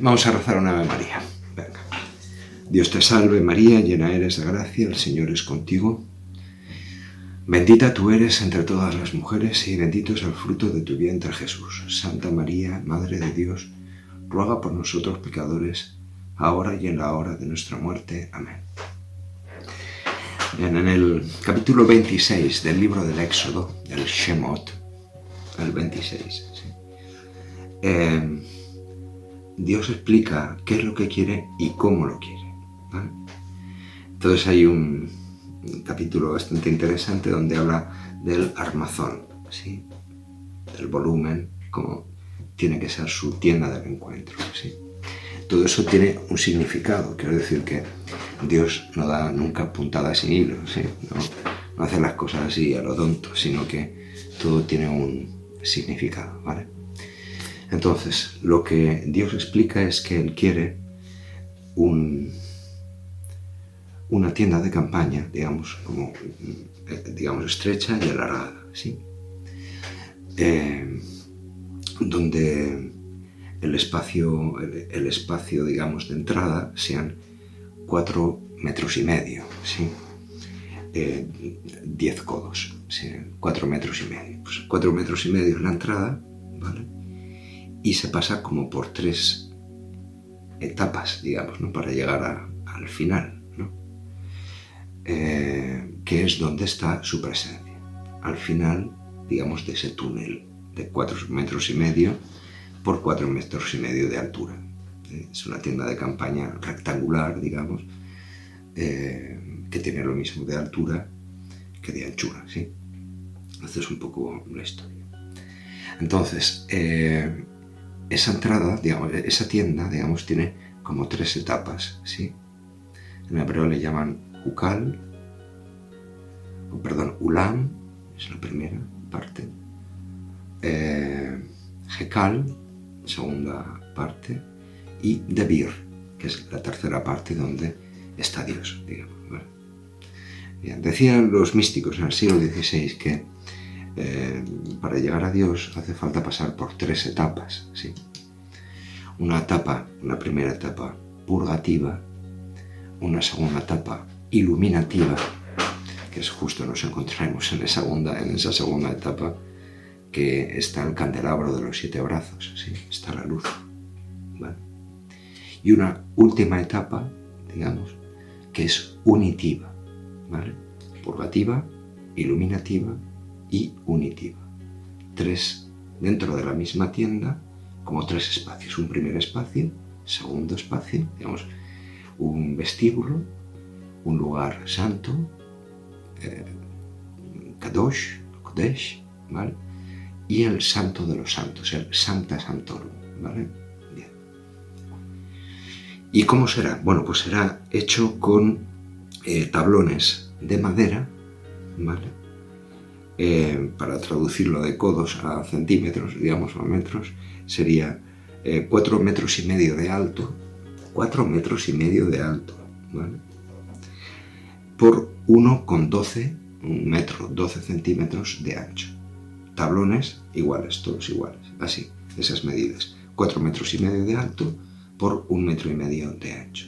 Vamos a rezar una Ave María. Venga. Dios te salve María, llena eres de gracia, el Señor es contigo. Bendita tú eres entre todas las mujeres y bendito es el fruto de tu vientre Jesús. Santa María, Madre de Dios, ruega por nosotros pecadores, ahora y en la hora de nuestra muerte. Amén. En el capítulo 26 del libro del Éxodo, del Shemot, el 26, eh, Dios explica qué es lo que quiere y cómo lo quiere. Entonces hay un, capítulo bastante interesante donde habla del armazón, ¿sí? del volumen, como tiene que ser su tienda del encuentro. ¿sí? Todo eso tiene un significado, quiero decir que Dios no da nunca puntadas sin hilo, ¿sí? no, no hace las cosas así a lo tonto, sino que todo tiene un significado. ¿vale? Entonces, lo que Dios explica es que Él quiere un, una tienda de campaña, digamos, como, eh, digamos, estrecha y alargada, ¿sí? Eh, donde el espacio, el, espacio, digamos, de entrada sean cuatro metros y medio, ¿sí? Eh, diez codos, ¿sí? cuatro metros y medio. Pues cuatro metros y medio es la entrada, ¿vale? Y se pasa como por tres etapas, digamos, ¿no? Para llegar al final. Eh, que es donde está su presencia. Al final, digamos, de ese túnel de cuatro metros y medio por cuatro metros y medio de altura. Eh, es una tienda de campaña rectangular, digamos, eh, que tiene lo mismo de altura que de anchura, ¿sí? Es un poco la historia. Entonces, esa entrada, digamos, esa tienda, digamos, tiene como tres etapas, ¿sí? En hebreo le llaman Ukal, o perdón, Ulam, es la primera parte, eh, Hekal, segunda parte, y Debir, que es la tercera parte donde está Dios, digamos. decían los místicos en el siglo XVI que eh, para llegar a Dios hace falta pasar por tres etapas. ¿sí? Una etapa, una primera etapa purgativa, una segunda etapa iluminativa, que es justo nos encontramos en esa segunda, en esa segunda etapa, que está el candelabro de los siete brazos, ¿sí? está la luz. Y una última etapa, digamos, que es unitiva, ¿vale? purgativa, iluminativa y unitiva. Tres dentro de la misma tienda, como tres espacios. Un primer espacio, segundo espacio, digamos, un vestíbulo, un lugar santo, eh, Kadosh, Kodesh, ¿vale? Y el santo de los santos, el Santa Santorum, ¿vale? Bien. ¿Y cómo será? Bueno, pues será hecho con eh, tablones de madera, ¿vale? Eh, para traducirlo de codos a centímetros, digamos, a metros, sería cuatro metros y medio de alto, cuatro metros y medio de alto, ¿vale? por 1,12 un metro, 12 centímetros de ancho. Tablones iguales, todos iguales, así, esas medidas. 4 metros y medio de alto por un metro y medio de ancho.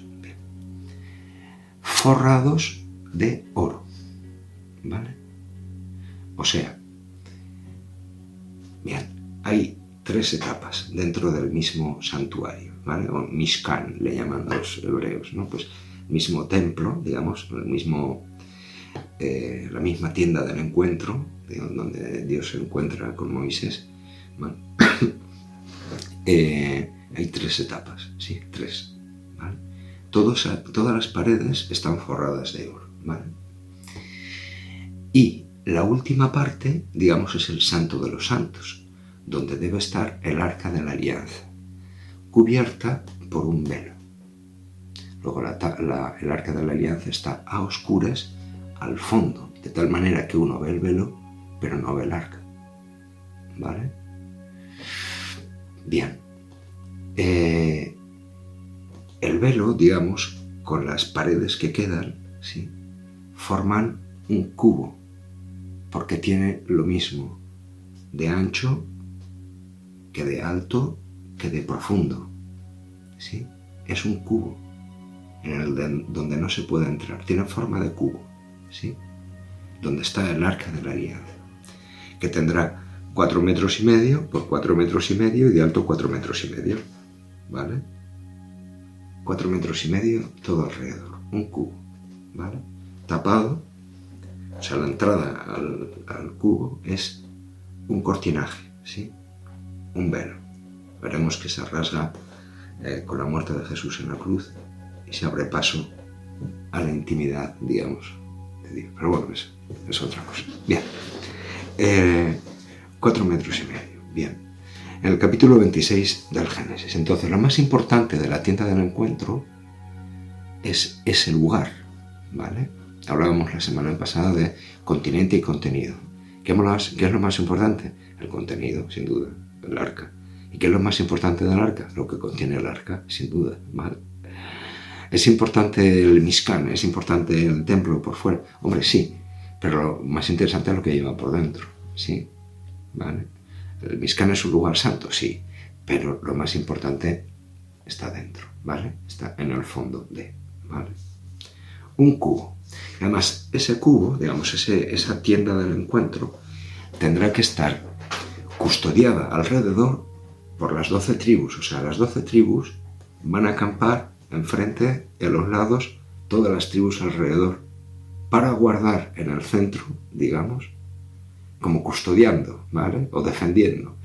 Forrados de oro, ¿vale? O sea, hay tres etapas dentro del mismo santuario, ¿vale? O Mishkan le llaman los hebreos, ¿no? Pues mismo templo, digamos, el mismo, eh, la misma tienda del encuentro, donde Dios se encuentra con Moisés. Eh, hay tres etapas, sí, tres. Todos, todas las paredes están forradas de oro. Y la última parte, digamos, es el santo de los santos, donde debe estar el arca de la alianza, cubierta por un velo. Luego el arca de la alianza está a oscuras al fondo, de tal manera que uno ve el velo, pero no ve el arca. ¿Vale? Bien. Eh, el velo, digamos, con las paredes que quedan, ¿sí? forman un cubo, porque tiene lo mismo de ancho que de alto que de profundo. ¿sí? Es un cubo en el donde no se puede entrar. Tiene forma de cubo, ¿sí? Donde está el arca de la alianza, que tendrá 4 metros y medio por 4 metros y medio y de alto 4 metros y medio, ¿vale? 4 metros y medio todo alrededor, un cubo, ¿vale? Tapado, o sea, la entrada al, cubo es un cortinaje, ¿sí? Un velo. Veremos que se rasga eh, con la muerte de Jesús en la cruz y se abre paso a la intimidad, digamos, de Dios. Pero bueno, es, es otra cosa. Bien. Eh, cuatro metros y medio. Bien. En el capítulo 26 del Génesis. Entonces, lo más importante de la tienda del encuentro es ese lugar, ¿vale? Hablábamos la semana pasada de continente y contenido. ¿Qué es lo más importante? El contenido, sin duda, el arca. ¿Y qué es lo más importante del arca? Lo que contiene el arca, sin duda, ¿vale? ¿Es importante el Mishkan? ¿Es importante el templo por fuera? Hombre, sí, pero lo más interesante es lo que lleva por dentro, ¿sí? ¿Vale? El Mishkan es un lugar santo, sí, pero lo más importante está dentro, ¿vale? Está en el fondo de, ¿vale? Un cubo. Además, ese cubo, digamos, esa tienda del encuentro, tendrá que estar custodiada alrededor por las doce tribus. O sea, las doce tribus van a acampar enfrente, en los lados, todas las tribus alrededor, para guardar en el centro, digamos, como custodiando, ¿vale? O defendiendo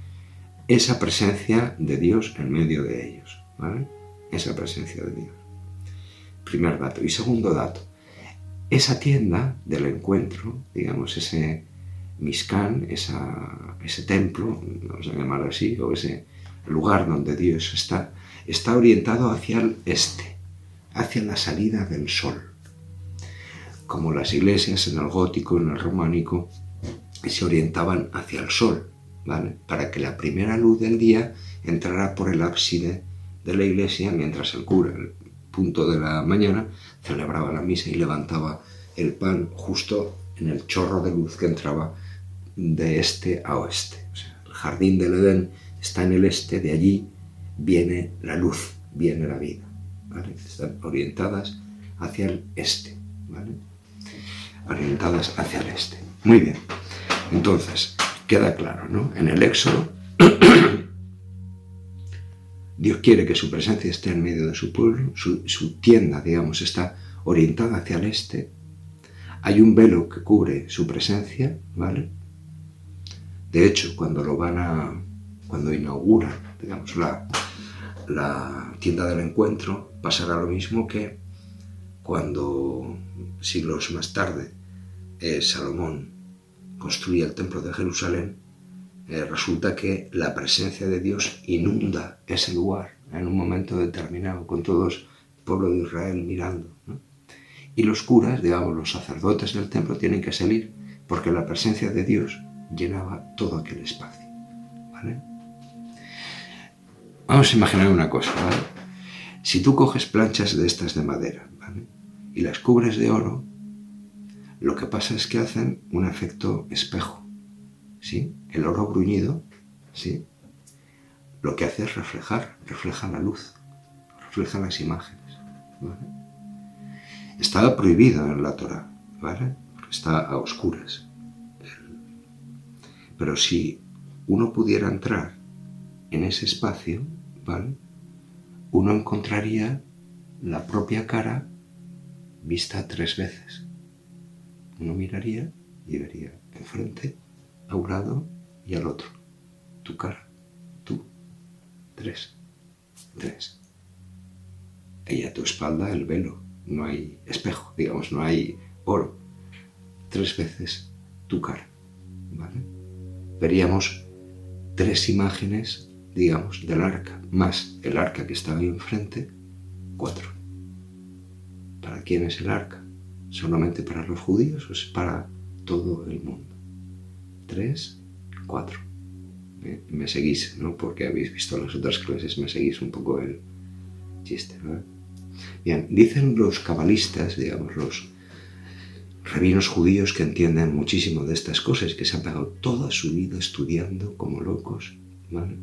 esa presencia de Dios en medio de ellos, ¿vale? Esa presencia de Dios. Primer dato. Y segundo dato, esa tienda del encuentro, digamos, ese Mishkan, ese templo, vamos a llamarlo así, o ese lugar donde Dios está, está orientado hacia el este, hacia la salida del sol. Como las iglesias en el gótico, en el románico, se orientaban hacia el sol, ¿vale? Para que la primera luz del día entrara por el ábside de la iglesia mientras el cura, el punto de la mañana, celebraba la misa y levantaba el pan justo en el chorro de luz que entraba de este a oeste. el jardín del Edén está en el este, de allí viene la luz, viene la vida. Están orientadas hacia el este, orientadas hacia el este. Muy bien. Entonces, queda claro, ¿no? En el Éxodo, Dios quiere que su presencia esté en medio de su pueblo, su, tienda, digamos, está orientada hacia el este. Hay un velo que cubre su presencia, ¿vale? De hecho, cuando lo van a, cuando inauguran, digamos, la, la tienda del encuentro, pasará lo mismo que cuando siglos más tarde eh, Salomón construía el templo de Jerusalén, eh, resulta que la presencia de Dios inunda ese lugar en un momento determinado, con todos el pueblo de Israel mirando. Y los curas, digamos, los sacerdotes del templo tienen que salir porque la presencia de Dios llenaba todo aquel espacio. ¿vale? Vamos a imaginar una cosa. Si tú coges planchas de estas de madera. Y las cubres de oro, lo que pasa es que hacen un efecto espejo, ¿sí? El oro bruñido, ¿sí? Lo que hace es reflejar, refleja la luz, refleja las imágenes, ¿vale? Estaba prohibido en la Torah, ¿vale? está a oscuras. Pero si uno pudiera entrar en ese espacio, ¿vale? Uno encontraría la propia cara vista tres veces. Uno miraría y vería enfrente, a un lado y al otro. Tu cara, tú, tres, tres. Y a tu espalda el velo, no hay espejo, digamos, no hay oro. Tres veces tu cara, ¿vale? Veríamos tres imágenes digamos, del arca, más el arca que estaba ahí enfrente, cuatro. ¿Para quién es el arca? ¿Solamente para los judíos o es para todo el mundo? Tres, cuatro. ¿Eh? Me seguís, ¿no? Porque habéis visto las otras clases, me seguís un poco el chiste. Bien, dicen los cabalistas, digamos, los rabinos judíos que entienden muchísimo de estas cosas, que se han pagado toda su vida estudiando como locos, ¿vale?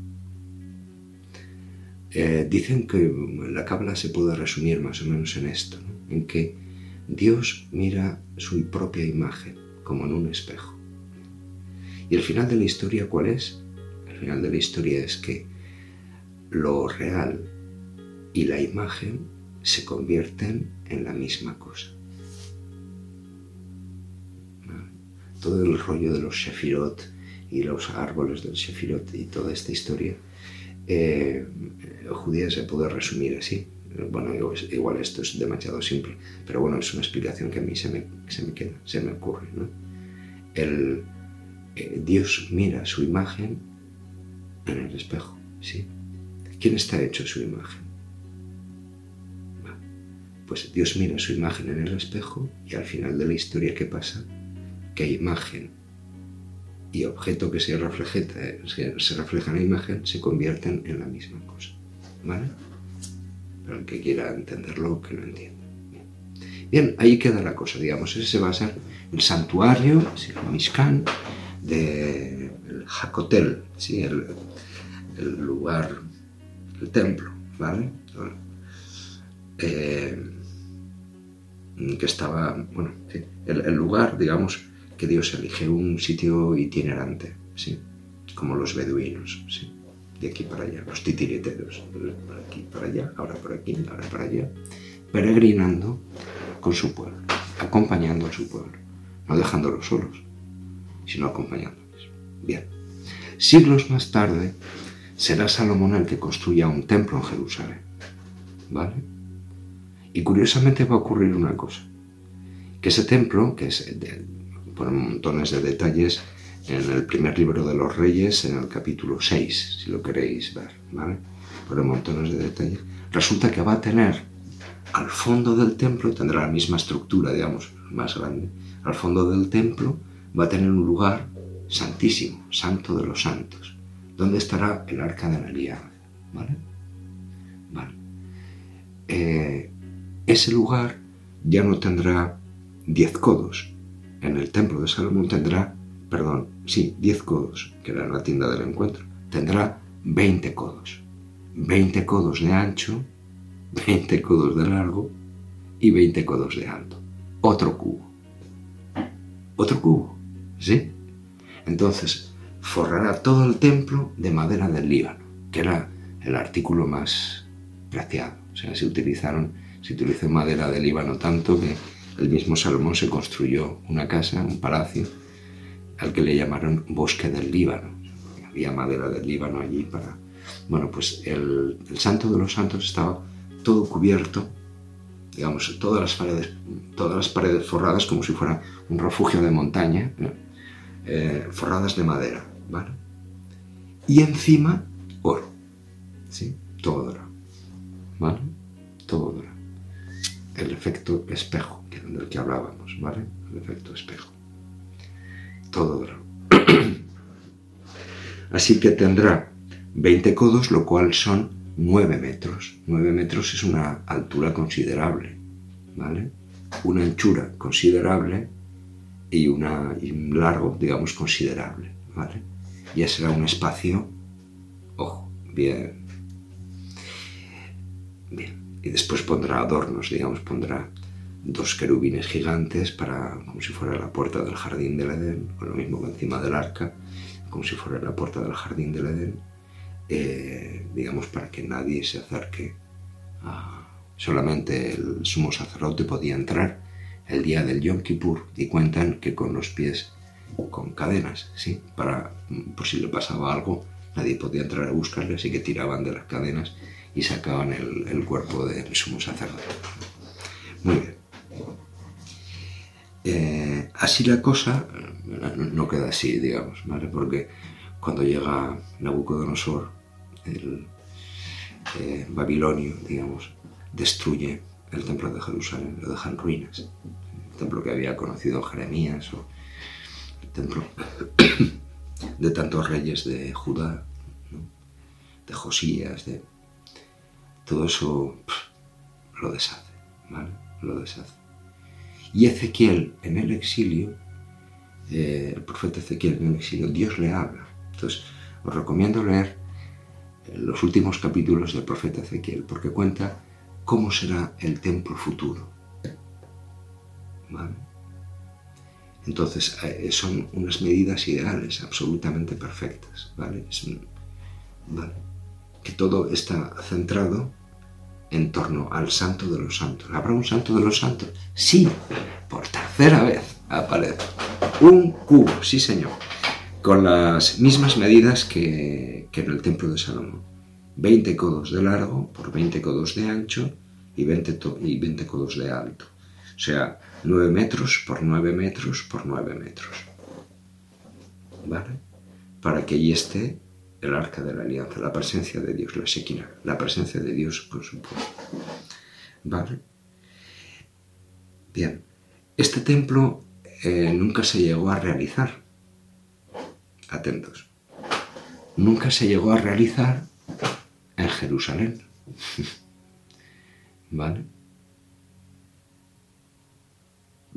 Eh, dicen que la cábala se puede resumir más o menos en esto, en que Dios mira su propia imagen como en un espejo. Y el final de la historia, ¿cuál es? El final de la historia es que lo real y la imagen se convierten en la misma cosa. Todo el rollo de los Shefirot y los árboles del Shefirot y toda esta historia eh, judía se puede resumir así. Bueno, igual esto es demasiado simple, pero bueno, es una explicación que a mí se me, se me queda, se me ocurre. El, eh, Dios mira su imagen en el espejo, ¿sí? ¿Quién está hecho su imagen? Pues Dios mira su imagen en el espejo y al final de la historia, ¿qué pasa? Que imagen y objeto que se refleja, se refleja en la imagen se convierten en la misma cosa. ¿Vale? Para el que quiera entenderlo, que lo entienda. Bien. ahí queda la cosa, digamos. Ese va a ser el santuario, el Mishkan, de el Hakotel, ¿sí? el, lugar, el templo, ¿vale? Eh, que estaba, bueno, el, lugar, digamos, que Dios elige, un sitio itinerante, ¿sí? Como los beduinos, ¿sí? De aquí para allá, los titiriteros, por aquí para allá, ahora por aquí, ahora para allá, peregrinando con su pueblo, acompañando a su pueblo, no dejándolos solos, sino acompañándoles. Bien, siglos más tarde será Salomón el que construya un templo en Jerusalén, ¿vale? Y curiosamente va a ocurrir una cosa, que ese templo, que es de, por montones de detalles en el primer libro de los reyes, en el capítulo 6, si lo queréis ver, ¿vale? Por montones de detalles, resulta que va a tener al fondo del templo, tendrá la misma estructura, digamos, más grande, al fondo del templo va a tener un lugar santísimo, santo de los santos, donde estará el arca de la alianza, ¿vale? Vale. Eh, ese lugar ya no tendrá diez codos. En el templo de Salomón tendrá, perdón, sí, diez codos, que era la tienda del encuentro. Tendrá veinte codos. Veinte codos de ancho, veinte codos de largo y veinte codos de alto. Otro cubo. Otro cubo, ¿sí? Entonces, forrará todo el templo de madera del Líbano, que era el artículo más preciado. O sea, se utilizaron se utilizó madera de Líbano tanto que el mismo Salomón se construyó una casa, un palacio, al que le llamaron Bosque del Líbano. Había madera del Líbano allí para... Bueno, pues el, Santo de los Santos estaba todo cubierto, digamos, todas las paredes, todas las paredes forradas como si fuera un refugio de montaña, eh, forradas de madera, ¿vale? Y encima, oro, ¿sí? Todo oro, ¿vale? Todo oro el efecto espejo, que del que hablábamos, ¿vale? El efecto espejo. Todo Así que tendrá 20 codos, lo cual son 9 metros. 9 metros es una altura considerable, ¿vale? Una anchura considerable y, una, un largo, digamos, considerable, ¿vale? Ya será un espacio, ojo, bien, bien y después pondrá adornos, digamos, pondrá dos querubines gigantes para, como si fuera la puerta del jardín del Edén, o lo mismo encima del arca, como si fuera la puerta del jardín del Edén, eh, digamos, para que nadie se acerque. Solamente el sumo sacerdote podía entrar el día del Yom Kippur y cuentan que con los pies con cadenas, ¿sí? Para, por si le pasaba algo, nadie podía entrar a buscarle, así que tiraban de las cadenas y sacaban el, cuerpo del sumo sacerdote. Muy bien. Eh, así la cosa no queda así, digamos, ¿vale? Porque cuando llega Nabucodonosor, el eh, babilonio, digamos, destruye el templo de Jerusalén, lo deja en ruinas. El templo que había conocido Jeremías o el templo de tantos reyes de Judá, de Josías, de todo eso lo deshace, ¿vale? Lo deshace. Y Ezequiel en el exilio, eh, el profeta Ezequiel en el exilio, Dios le habla. Entonces, os recomiendo leer los últimos capítulos del profeta Ezequiel, porque cuenta cómo será el templo futuro. Entonces, eh, son unas medidas ideales, absolutamente perfectas, ¿vale? Que todo está centrado en torno al santo de los santos. ¿Habrá un santo de los santos? Sí, por tercera vez aparece. Un cubo, sí señor, con las mismas medidas que, en el templo de Salomón. 20 codos de largo por 20 codos de ancho y 20, y 20 codos de alto. O sea, 9 metros por 9 metros por 9 metros. ¿Vale? Para que allí esté el arca de la alianza, la presencia de Dios, la sequina, la presencia de Dios por supuesto. ¿Vale? Bien, este templo eh, nunca se llegó a realizar. Atentos. Nunca se llegó a realizar en Jerusalén. ¿Vale?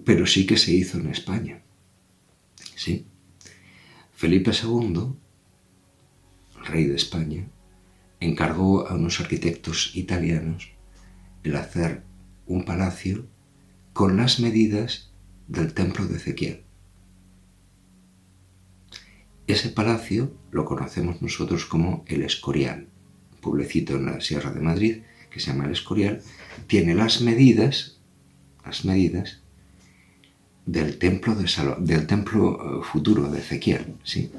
Pero sí que se hizo en España. ¿Sí? Felipe II rey de España, encargó a unos arquitectos italianos el hacer un palacio con las medidas del templo de Ezequiel. Ese palacio lo conocemos nosotros como el Escorial, pueblecito en la Sierra de Madrid que se llama el Escorial, tiene las medidas, las medidas del templo, de del templo eh, futuro de Ezequiel, ¿sí?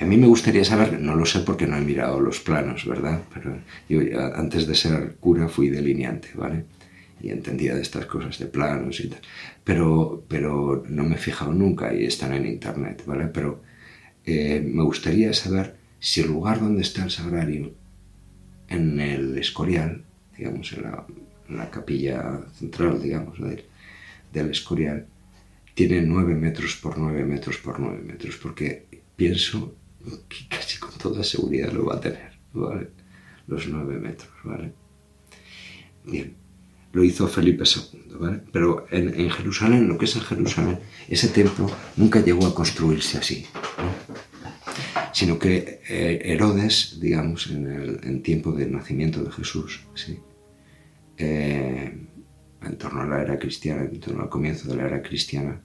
A mí me gustaría saber, no lo sé porque no he mirado los planos, ¿verdad? Pero yo antes de ser cura fui delineante, ¿vale? Y entendía de estas cosas de planos y tal. Pero, pero no me he fijado nunca y están en internet, ¿vale? Pero eh, me gustaría saber si el lugar donde está el sagrario, en el Escorial, digamos, en la, capilla central, digamos, del, del Escorial, tiene 9 metros por 9 metros por 9 metros, porque pienso que casi con toda seguridad lo va a tener, ¿vale? Los nueve metros, ¿vale? Bien, lo hizo Felipe II, ¿vale? Pero en, Jerusalén, lo que es en Jerusalén, ese templo nunca llegó a construirse así, ¿no? Sino que eh, Herodes, digamos, en el tiempo del nacimiento de Jesús, ¿sí? Eh, en torno a la era cristiana, en torno al comienzo de la era cristiana,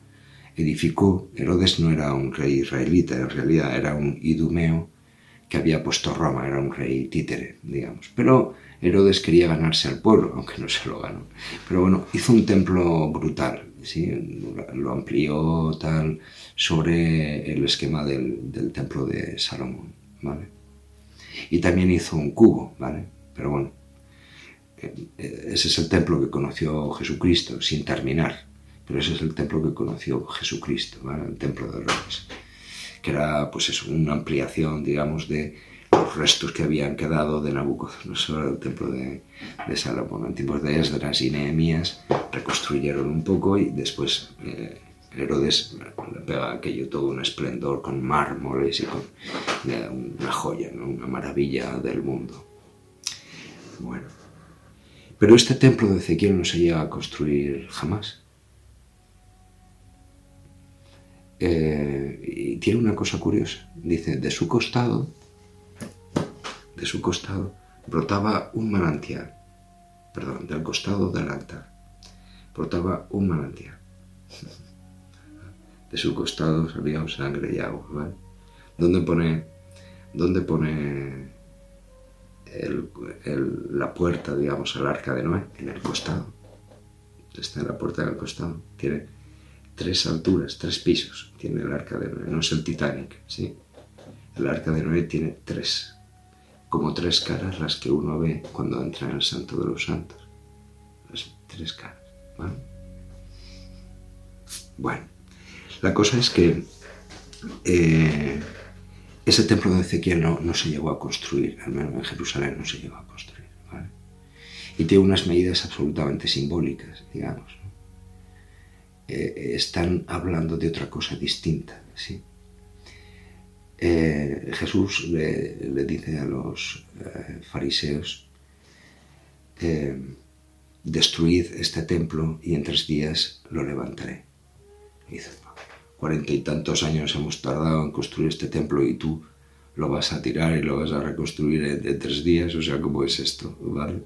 edificó, Herodes no era un rey israelita, en realidad era un idumeo que había puesto Roma, era un rey títere, digamos. Pero Herodes quería ganarse al pueblo, aunque no se lo ganó. Pero bueno, hizo un templo brutal, ¿sí? lo amplió tal sobre el esquema del, templo de Salomón, ¿vale? Y también hizo un cubo, ¿vale? Pero bueno, eh, ese es el templo que conoció Jesucristo, sin terminar, pero ese es el templo que conoció Jesucristo, el templo de Reyes, que era pues eso, una ampliación, digamos, de los restos que habían quedado de Nabucodonosor, el templo de, Salomón. En tiempos de Esdras y Nehemías reconstruyeron un poco y después eh, Herodes le pega aquello todo un esplendor con mármoles y con una joya, una maravilla del mundo. Bueno, pero este templo de Ezequiel no se llega a construir jamás. Eh, y tiene una cosa curiosa. Dice, de su costado, de su costado, brotaba un manantial. Perdón, del costado del altar. Brotaba un manantial. De su costado salía sangre y agua, ¿vale? ¿Dónde pone, dónde pone la puerta, digamos, al arca de Noé? En el costado. Está en la puerta del costado. Tiene tres alturas, tres pisos tiene el arca de Noé, no es el Titanic, ¿sí? El arca de Noé tiene tres, como tres caras las que uno ve cuando entra en el Santo de los Santos. Las tres caras, ¿vale? Bueno, la cosa es que eh, ese templo de Ezequiel no, se llegó a construir, al menos en Jerusalén no se llegó a construir. Y tiene unas medidas absolutamente simbólicas, digamos. Eh, están hablando de otra cosa distinta. ¿sí? Eh, Jesús le, dice a los eh, fariseos, destruid este templo y en tres días lo levantaré. dice, cuarenta y tantos años hemos tardado en construir este templo y tú lo vas a tirar y lo vas a reconstruir en, tres días, o sea, ¿cómo es esto? ¿Vale?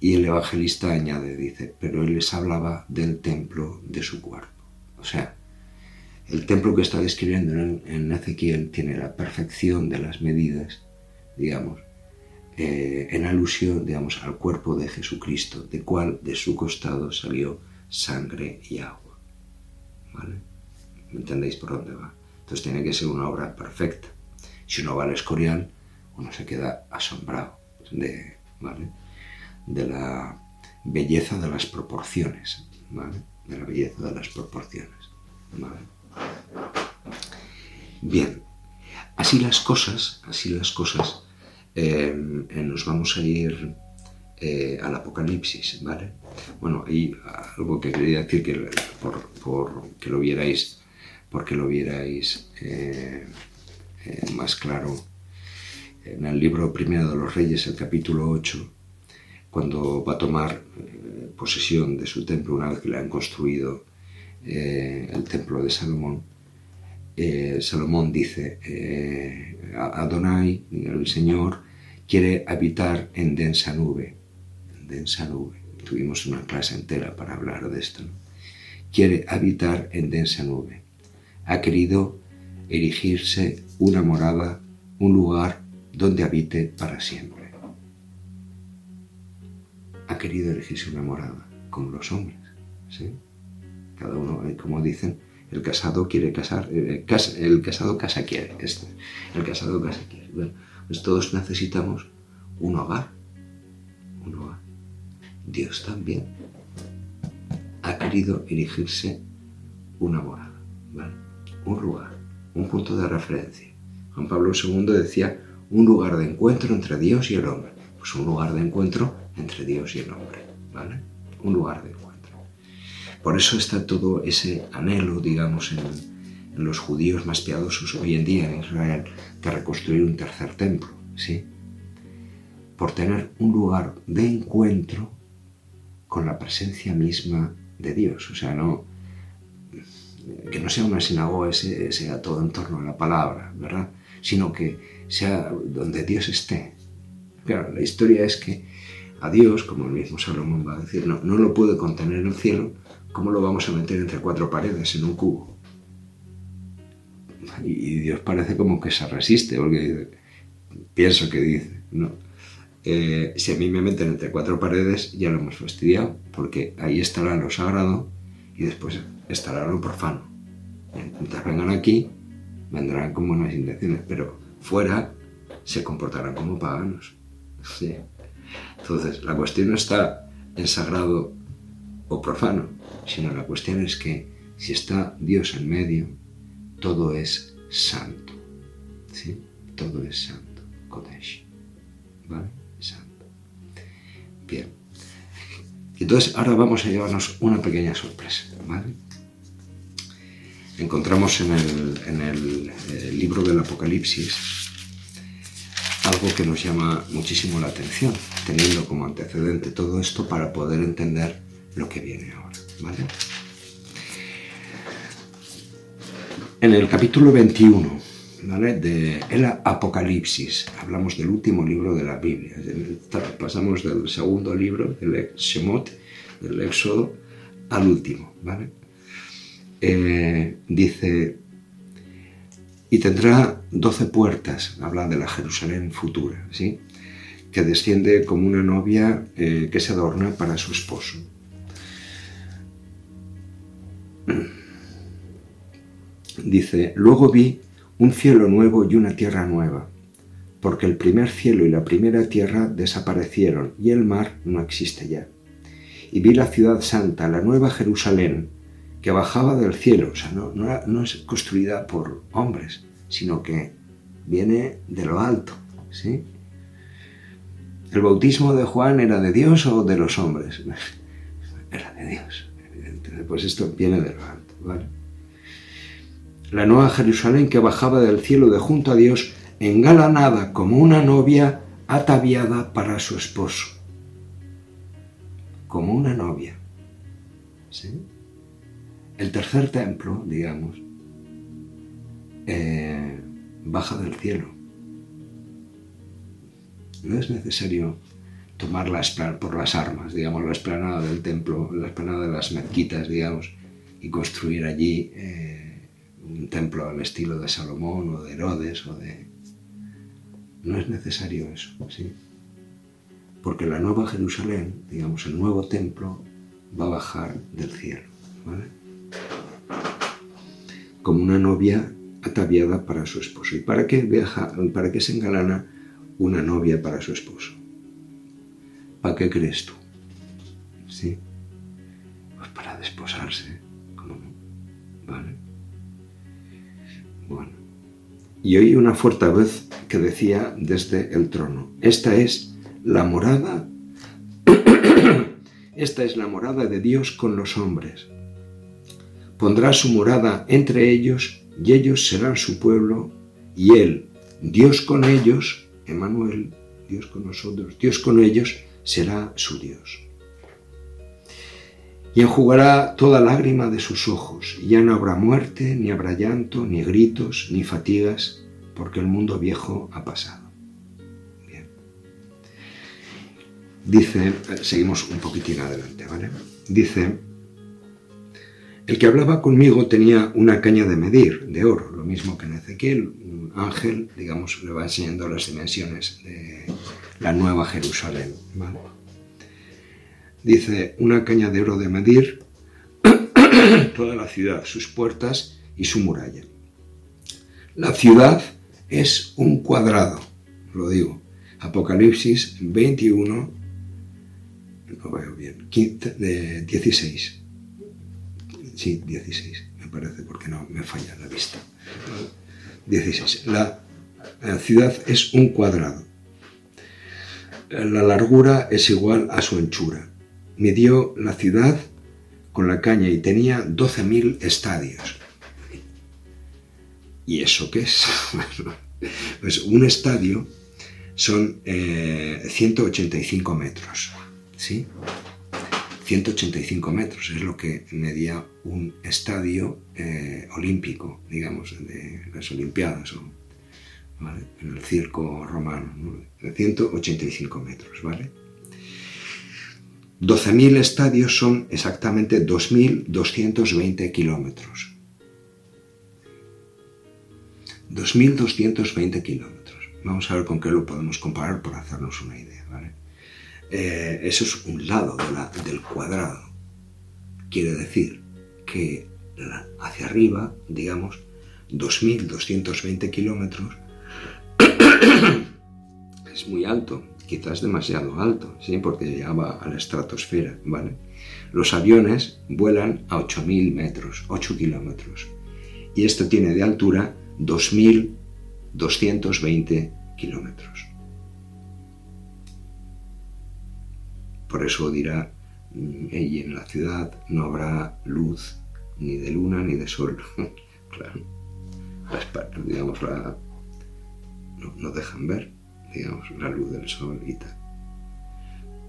Y el evangelista añade, dice, pero él les hablaba del templo de su cuerpo. O sea, el templo que está describiendo en, Ezequiel tiene la perfección de las medidas, digamos, eh, en alusión, digamos, al cuerpo de Jesucristo, de cual de su costado salió sangre y agua. ¿Vale? ¿Me entendéis por dónde va? Entonces tiene que ser una obra perfecta. Si uno va al Escorial, uno se queda asombrado de, de la belleza de las proporciones, de la belleza de las proporciones. Bien, así las cosas, así las cosas, eh, eh, nos vamos a ir eh, al Apocalipsis, ¿vale? Bueno, y algo que quería decir que por, que lo vierais, porque lo vierais más claro en el libro primero de los Reyes, el capítulo 8, cuando va a tomar eh, posesión de su templo una vez que le han construido eh, el templo de Salomón. Salomón dice, Adonai, el Señor, quiere habitar en densa nube. densa nube. Tuvimos una clase entera para hablar de esto. Quiere habitar en densa nube. Ha querido erigirse una morada, un lugar donde habite para siempre. Ha querido erigirse una morada, como los hombres. ¿sí? Cada uno, eh, como dicen, el casado quiere casar, eh, el casado casa quiere. Este, el casado casa quiere. Bueno, pues todos necesitamos un hogar. Un hogar. Dios también ha querido erigirse una morada, un lugar un punto de referencia. Juan Pablo II decía un lugar de encuentro entre Dios y el hombre. Pues un lugar de encuentro entre Dios y el hombre, ¿vale? Un lugar de encuentro. Por eso está todo ese anhelo, digamos, en, los judíos más piadosos hoy en día en Israel de reconstruir un tercer templo, ¿sí? Por tener un lugar de encuentro con la presencia misma de Dios. O sea, no, que no sea una sinagoga, sea todo en torno a la palabra, ¿verdad? Sino que sea donde Dios esté. Claro, la historia es que a Dios, como el mismo Salomón va a decir, no, no lo puede contener en el cielo, ¿cómo lo vamos a meter entre cuatro paredes en un cubo? Y Dios parece como que se resiste, porque pienso que dice, no. Eh, si a mí me meten entre cuatro paredes, ya lo hemos fastidiado, porque ahí estará lo sagrado y después estará lo profano. Mientras vengan aquí, vendrán con buenas intenciones, pero fuera se comportarán como paganos. Entonces, la cuestión no está en sagrado o profano, sino la cuestión es que si está Dios en medio, todo es santo. ¿sí? Todo es santo. Kodesh. ¿Vale? Santo. Bien. Entonces, ahora vamos a llevarnos una pequeña sorpresa. ¿Vale? encontramos en el, eh, libro del Apocalipsis que nos llama muchísimo la atención, teniendo como antecedente todo esto para poder entender lo que viene ahora. En el capítulo 21 de el Apocalipsis, hablamos del último libro de la Biblia, pasamos del segundo libro, del Shemot, del Éxodo, al último. ¿vale? Eh, dice, y tendrá doce puertas, habla de la Jerusalén futura, ¿sí? que desciende como una novia eh, que se adorna para su esposo. Dice, luego vi un cielo nuevo y una tierra nueva, porque el primer cielo y la primera tierra desaparecieron y el mar no existe ya. Y vi la ciudad santa, la nueva Jerusalén, que bajaba del cielo, o sea, no, no, es construida por hombres, sino que viene de lo alto, ¿sí? ¿El bautismo de Juan era de Dios o de los hombres? Era de Dios, evidentemente. Pues esto viene de lo alto, ¿vale? La nueva Jerusalén que bajaba del cielo de junto a Dios, engalanada como una novia ataviada para su esposo. Como una novia. ¿Sí? El tercer templo, digamos, eh, baja del cielo. No es necesario tomar por las armas, digamos, la esplanada del templo, la esplanada de las mezquitas, digamos, y construir allí eh, un templo al estilo de Salomón o de Herodes o de... No es necesario eso, ¿sí? Porque la nueva Jerusalén, digamos, el nuevo templo, va a bajar del cielo, ¿vale? Como una novia ataviada para su esposo. ¿Y para qué viaja, para qué se engalana una novia para su esposo? ¿Para qué crees tú? ¿Sí? Pues para desposarse, ¿cómo? ¿Vale? Bueno. Y oí una fuerte voz que decía desde el trono, esta es la morada, esta es la morada de Dios con los hombres. Pondrá su morada entre ellos y ellos serán su pueblo y Él, Dios con ellos, Emanuel, Dios con nosotros, Dios con ellos, será su Dios. Y enjugará toda lágrima de sus ojos, y ya no habrá muerte, ni habrá llanto, ni gritos, ni fatigas, porque el mundo viejo ha pasado. Bien. Dice, seguimos un poquitín adelante, ¿vale? Dice, el que hablaba conmigo tenía una caña de medir, de oro, lo mismo que en Ezequiel, un ángel, digamos, le va enseñando las dimensiones de la nueva Jerusalén. Dice, una caña de oro de medir toda la ciudad, sus puertas y su muralla. La ciudad es un cuadrado, lo digo. Apocalipsis 21, no veo bien, 16. Sí, 16, me parece, porque no me falla la vista. 16. la ciudad es un cuadrado la largura es igual a su anchura. Midió la ciudad con la caña y tenía 12.000 estadios. ¿Y eso qué es? pues un estadio son 185 eh, metros. ¿Sí? 185 metros es lo que medía un estadio eh, olímpico, digamos, de las Olimpiadas en el circo romano, de 185 metros. ¿vale? 12.000 estadios son exactamente 2.220 kilómetros. 2.220 kilómetros. Vamos a ver con qué lo podemos comparar por hacernos una idea. Eh, eso es un lado del cuadrado. Quiere decir que hacia arriba, digamos, 2.220 kilómetros es muy alto, quizás demasiado alto, ¿sí? porque llegaba a la estratosfera, ¿vale? Los aviones vuelan a 8.000 metros, 8 kilómetros, y esto tiene de altura 2.220 kilómetros. Por eso dirá, mm, y en la ciudad no habrá luz ni de luna ni de sol. claro, digamos, la, no, dejan ver, digamos, la luz del sol y tal.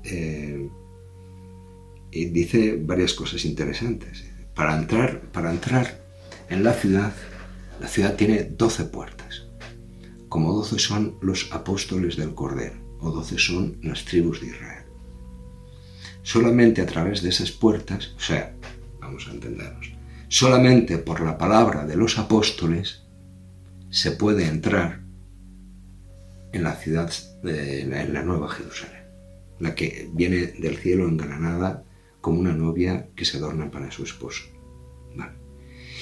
Eh, y dice varias cosas interesantes. Para entrar, para entrar en la ciudad, la ciudad tiene 12 puertas. Como 12 son los apóstoles del Cordero, o 12 son las tribus de Israel. Solamente a través de esas puertas, o sea, vamos a entendernos, solamente por la palabra de los apóstoles se puede entrar en la ciudad, de, en la nueva Jerusalén, la que viene del cielo engranada como una novia que se adorna para su esposo.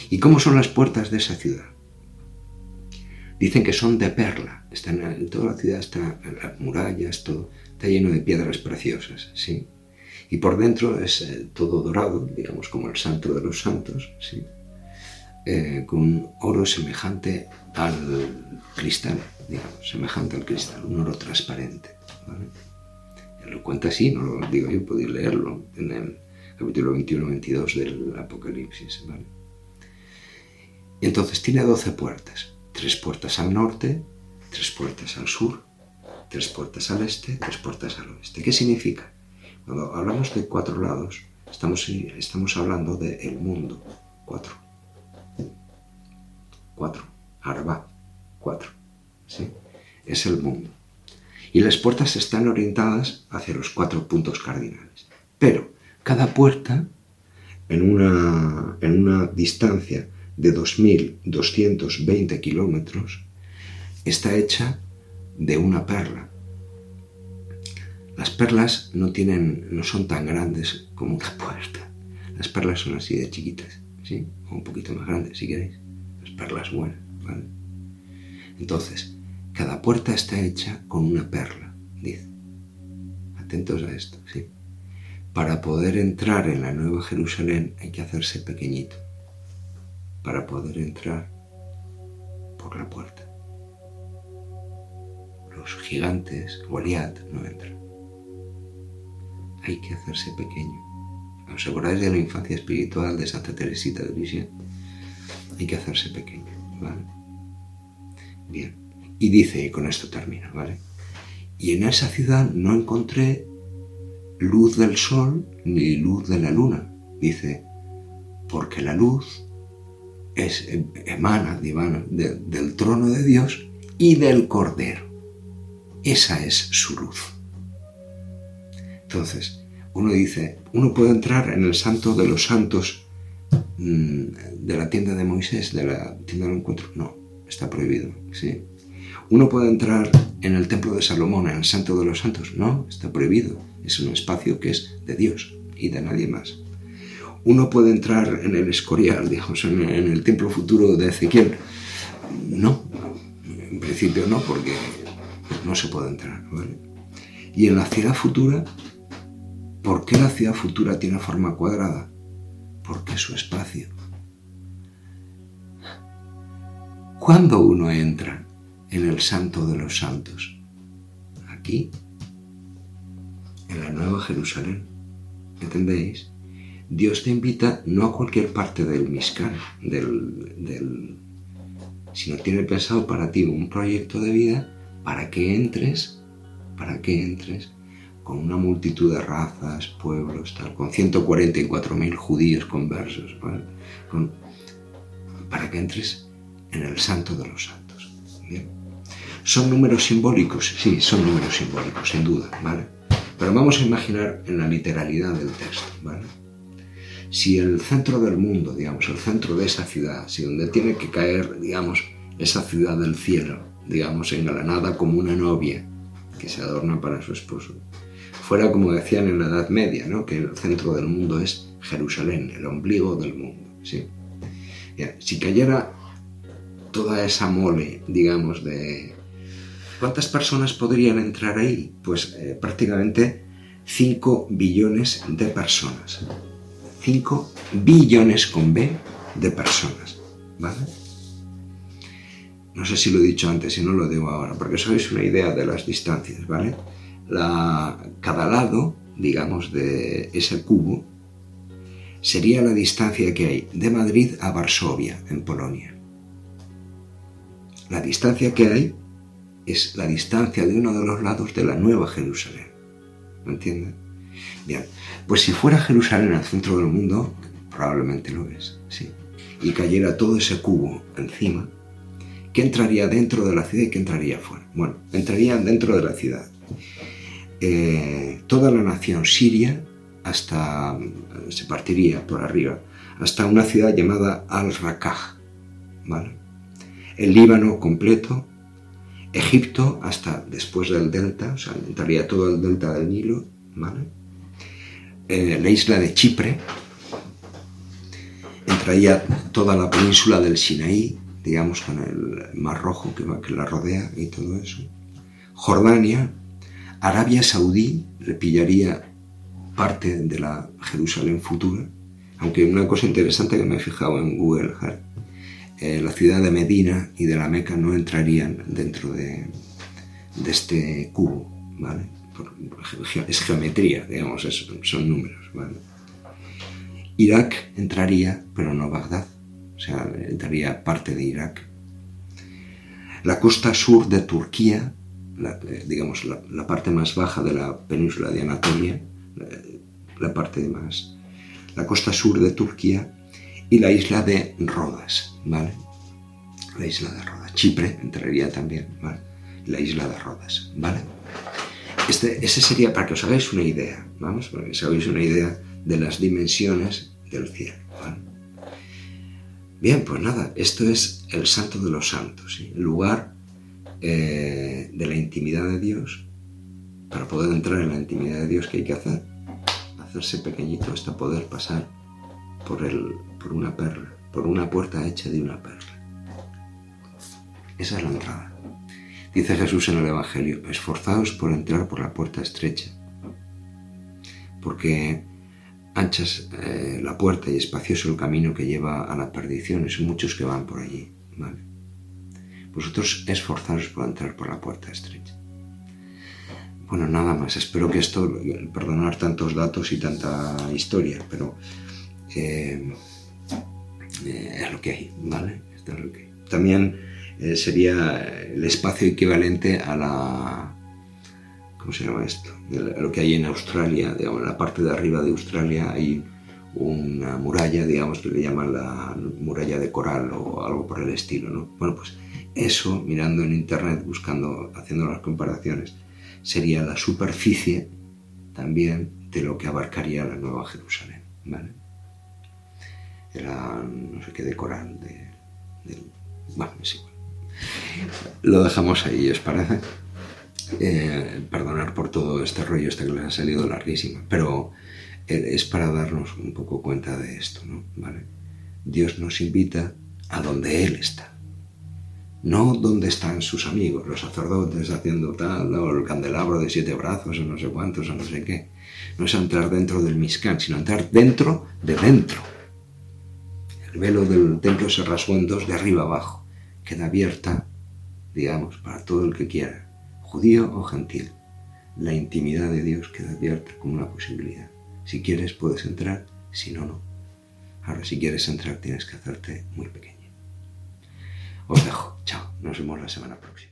¿Y cómo son las puertas de esa ciudad? Dicen que son de perla. Están, en toda la ciudad está las murallas, todo está lleno de piedras preciosas, sí. Y por dentro es eh, todo dorado, digamos como el santo de los santos, sí. Eh, con oro semejante al cristal digamos, semejante al cristal, un oro transparente. Lo cuenta así, no lo digo yo, podéis leerlo en el capítulo 21-22 del Apocalipsis. Y entonces tiene 12 puertas, tres puertas al norte, tres puertas al sur, tres puertas al este, tres puertas al oeste. ¿Qué significa? Cuando hablamos de cuatro lados, estamos, estamos hablando del el mundo. Cuatro. Cuatro. Arba cuatro. ¿sí? Es el mundo. Y las puertas están orientadas hacia los cuatro puntos cardinales. Pero cada puerta, en una, en una distancia de 2.220 kilómetros, está hecha de una perla. Las perlas no, tienen, no son tan grandes como una puerta. Las perlas son así de chiquitas, ¿sí? O un poquito más grandes, si queréis. Las perlas buenas, ¿vale? Entonces, cada puerta está hecha con una perla, dice. Atentos a esto, ¿sí? Para poder entrar en la Nueva Jerusalén hay que hacerse pequeñito. Para poder entrar por la puerta. Los gigantes, Goliat, no entran. Hay que hacerse pequeño. ¿Os acordáis de la infancia espiritual de Santa Teresita de Lisieux? Hay que hacerse pequeño, ¿vale? Bien. Y dice, y con esto termino, ¿vale? Y en esa ciudad no encontré luz del sol ni luz de la luna. Dice, porque la luz es, emana divana, del trono de Dios y del Cordero. Esa es su luz. Entonces, uno dice, uno puede entrar en el santo de los santos mm, de la tienda de Moisés, de la tienda del encuentro. No, está prohibido. ¿sí? Uno puede entrar en el templo de Salomón, en el santo de los santos. No, está prohibido. Es un espacio que es de Dios y de nadie más. Uno puede entrar en el Escorial, digamos, en el templo futuro de Ezequiel. No, en principio no, porque no se puede entrar. Y en la ciudad futura, ¿por qué la ciudad futura tiene forma cuadrada? Porque es su espacio. ¿Cuándo uno entra en el santo de los santos? Aquí, en la Nueva Jerusalén. ¿Entendéis? Dios te invita no a cualquier parte del Mishkan, del, del, sino tiene pensado para ti un proyecto de vida para que entres, para que entres con una multitud de razas, pueblos, tal, con 144.000 judíos conversos, para que entres en el santo de los santos. ¿Son números simbólicos? Sí, son números simbólicos, sin duda, ¿vale? Pero vamos a imaginar en la literalidad del texto, ¿vale? Si el centro del mundo, digamos, el centro de esa ciudad, si donde tiene que caer, digamos, esa ciudad del cielo, digamos, engalanada como una novia que se adorna para su esposo. Fuera como decían en la Edad Media, ¿no? que el centro del mundo es Jerusalén, el ombligo del mundo. ¿sí? si cayera toda esa mole, digamos, de... ¿Cuántas personas podrían entrar ahí? Pues eh, prácticamente 5 billones de personas. 5 billones con B de personas. ¿Vale? No sé si lo he dicho antes y no lo digo ahora, porque habéis una idea de las distancias, ¿vale? Cada lado, digamos, de ese cubo sería la distancia que hay de Madrid a Varsovia, en Polonia. La distancia que hay es la distancia de uno de los lados de la Nueva Jerusalén. ¿Me entienden? Bien, pues si fuera Jerusalén el centro del mundo, probablemente lo es, sí, y cayera todo ese cubo encima, ¿Qué entraría dentro de la ciudad y qué entraría fuera? Bueno, entraría dentro de la ciudad. Eh, toda la nación siria hasta se partiría por arriba hasta una ciudad llamada Al-Rakaj, ¿vale? El Líbano completo, Egipto hasta después del delta, o sea, entraría todo el delta del Nilo, ¿vale? Eh, la isla de Chipre, entraría toda la península del Sinaí, digamos, con el Mar Rojo que la rodea y todo eso. Jordania, Arabia Saudí le pillaría parte de la Jerusalén futura, aunque una cosa interesante que me he fijado en Google eh, la ciudad de Medina y de la Meca no entrarían dentro de, este cubo, ¿vale? es geometría, digamos, son números. Irak entraría, pero no Bagdad o sea, entraría parte de Irak. La costa sur de Turquía, eh, digamos la, parte más baja de la península de Anatolia, la, parte más, la costa sur de Turquía y la isla de Rodas, ¿vale? la isla de Rodas. Chipre entraría también, ¿vale? La isla de Rodas, ¿vale? Este, ese sería para que os hagáis una idea, vamos, para que os hagáis una idea de las dimensiones del cielo. Bien, pues nada, esto es el santo de los santos, el lugar eh, de la intimidad de Dios. Para poder entrar en la intimidad de Dios, ¿qué hay que hacer? Hacerse pequeñito hasta poder pasar por, el, por una perla, por una puerta hecha de una perla. Esa es la entrada. Dice Jesús en el Evangelio, esforzaos por entrar por la puerta estrecha, porque anchas eh, la puerta y espacioso el camino que lleva a la perdición, y muchos que van por allí. Vosotros esforzaos por entrar por la puerta estrecha. Bueno, nada más. Espero que esto, perdonar tantos datos y tanta historia, pero eh, eh, es lo que hay, ¿vale? Es lo que. También eh, sería el espacio equivalente a la... ¿Cómo se llama esto? A lo que hay en Australia, digamos, en la parte de arriba de Australia hay una muralla, digamos, que le llaman la muralla de coral o algo por el estilo, ¿no? Bueno, pues eso, mirando en internet, buscando, haciendo las comparaciones, sería la superficie también de lo que abarcaría la Nueva Jerusalén, ¿vale? Era, no sé qué, de coral, de, bueno, es igual. Lo dejamos ahí, ¿os parece? Eh, perdonar por todo este rollo, este que les ha salido larguísimo, pero eh, es para darnos un poco cuenta de esto, ¿no? ¿Vale? Dios nos invita a donde Él está, no donde están sus amigos, los sacerdotes haciendo tal, o el candelabro de siete brazos, o no sé cuántos, o no sé qué. No es entrar dentro del Mishkan, sino entrar dentro de dentro. El velo del templo se rasgó en dos de arriba abajo queda abierta, digamos, para todo el que quiera, judío o gentil. La intimidad de Dios queda abierta como una posibilidad. Si quieres puedes entrar, si no, no. Ahora, si quieres entrar tienes que hacerte muy pequeño. Os dejo. Chao. Nos vemos la semana próxima.